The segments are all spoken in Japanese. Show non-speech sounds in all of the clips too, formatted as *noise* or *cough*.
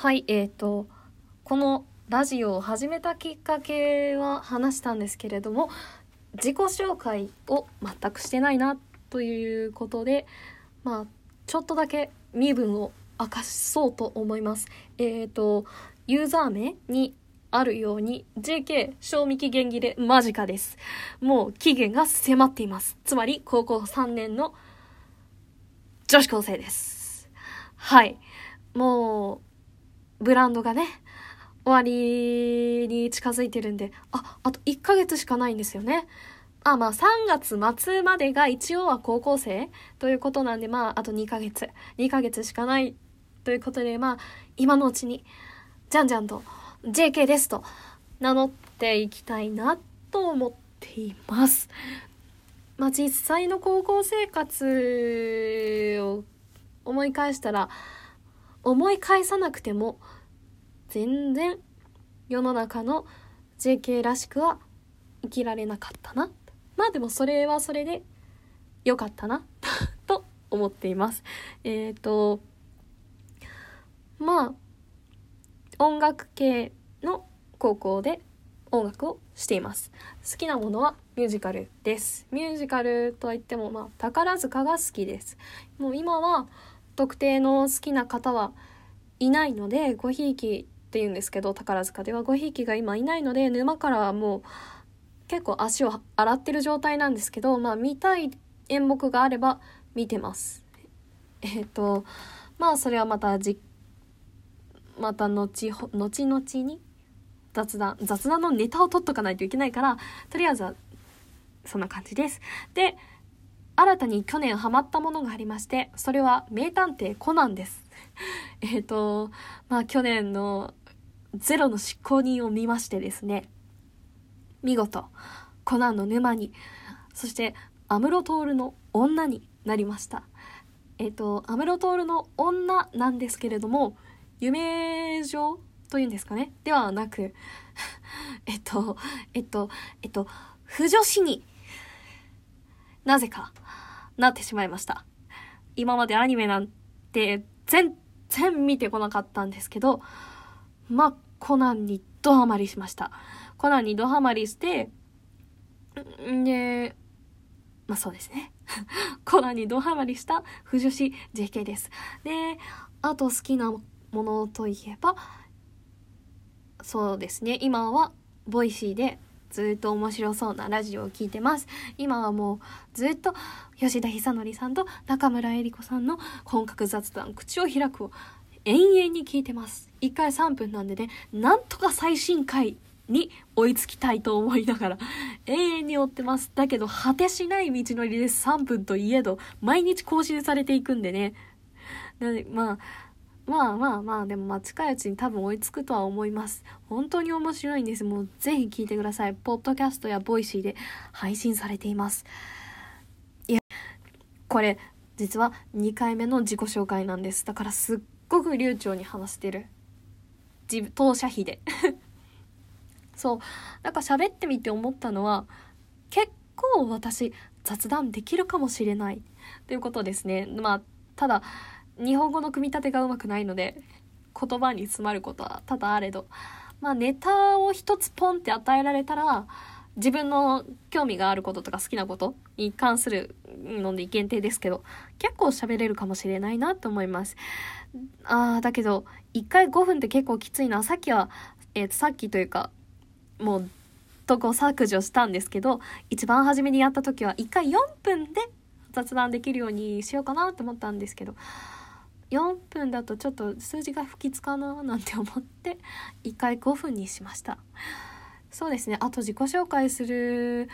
はい、えーと、このラジオを始めたきっかけは話したんですけれども、自己紹介を全くしてないなということで、まあ、ちょっとだけ身分を明かそうと思います。えーと、ユーザー名にあるように JK 賞味期限切れ間近です。もう期限が迫っています。つまり高校3年の女子高生です。はい。もう、ブランドがね、終わりに近づいてるんで、あ、あと1ヶ月しかないんですよね。あ、まあ3月末までが一応は高校生ということなんで、まああと2ヶ月、2ヶ月しかないということで、まあ今のうちに、じゃんじゃんと JK ですと名乗っていきたいなと思っています。まあ実際の高校生活を思い返したら、思い返さなくても全然世の中の JK らしくは生きられなかったな。まあでもそれはそれで良かったな *laughs* と思っています。えっ、ー、と、まあ、音楽系の高校で音楽をしています。好きなものはミュージカルです。ミュージカルとはいっても、まあ、宝塚が好きです。もう今は特定の好きな方はいないので、ごひいきって言うんですけど宝塚では5匹が今いないので沼からはもう結構足を洗ってる状態なんですけどまあ見たい演目があれば見てます。えっ、ー、とまあそれはまたじまた後後々に雑談雑談のネタを取っとかないといけないからとりあえずはそんな感じです。で新たに去年ハマったものがありましてそれは名探偵コナンです。*laughs* えっとまあ去年のゼロの執行人を見ましてですね、見事、コナンの沼に、そして安室徹の女になりました。えっ、と、安室徹の女なんですけれども、夢状というんですかね？ではなく、*laughs* えっと、えっと、えっと、不女子になぜかなってしまいました。今までアニメなんて全然見てこなかったんですけど、まあ、コナンにドハマりしました。コナンにドハマりして、んで、まあそうですね。*laughs* コナンにドハマりした腐女子 JK です。で、あと好きなものといえば、そうですね。今は、 Voicy でずっと面白そうなラジオを聞いてます。今はもうずっと吉田久典さんと中村江里子さんの本格雑談口を開くを延々に聞いてます。1回3分なんでね、なんとか最新回に追いつきたいと思いながら永遠に追ってます。だけど果てしない道のりです。3分といえど毎日更新されていくんでね。なのでまあまあまあまあでもまあ近いうちに多分追いつくとは思います。本当に面白いんです。もうぜひ聞いてください。ポッドキャストやボイシーで配信されています。いや、これ実は2回目の自己紹介なんです。だからすっごく流暢に話してる。自当社費で。*laughs* そう。なんか喋ってみて思ったのは、結構私雑談できるかもしれないということですね。まあ、ただ、日本語の組み立てがうまくないので、言葉に詰まることは多々あれど、まあネタを一つポンって与えられたら、自分の興味があることとか好きなことに関するので限定ですけど、結構喋れるかもしれないなと思います。ああ、だけど、1回5分って結構きついな。さっきは、えー、さっきというか、もう、とこ削除したんですけど、一番初めにやった時は1回4分で雑談できるようにしようかなと思ったんですけど、4分だとちょっと数字が不吉かななんて思って、1回5分にしました。そうですね。あと自己紹介する、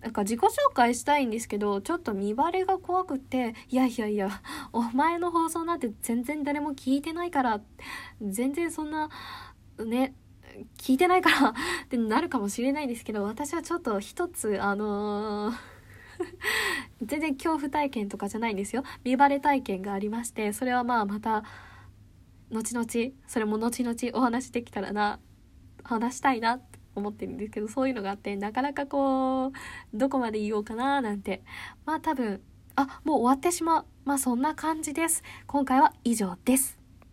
なんか自己紹介したいんですけど、ちょっと見バレが怖くて、いやいやいや、お前の放送なんて全然誰も聞いてないから、全然そんな、ね、聞いてないからってなるかもしれないですけど、私はちょっと一つ、あのー全然恐怖体験とかじゃないんですよ。見バレ体験がありまして、それはまあまた、後々、それも後々お話できたらな、話したいなって思ってるんですけど、そういうのがあって、なかなかこう、どこまで言おうかななんて。まあ多分、あ、もう終わってしまう。まあそんな感じです。今回は以上です。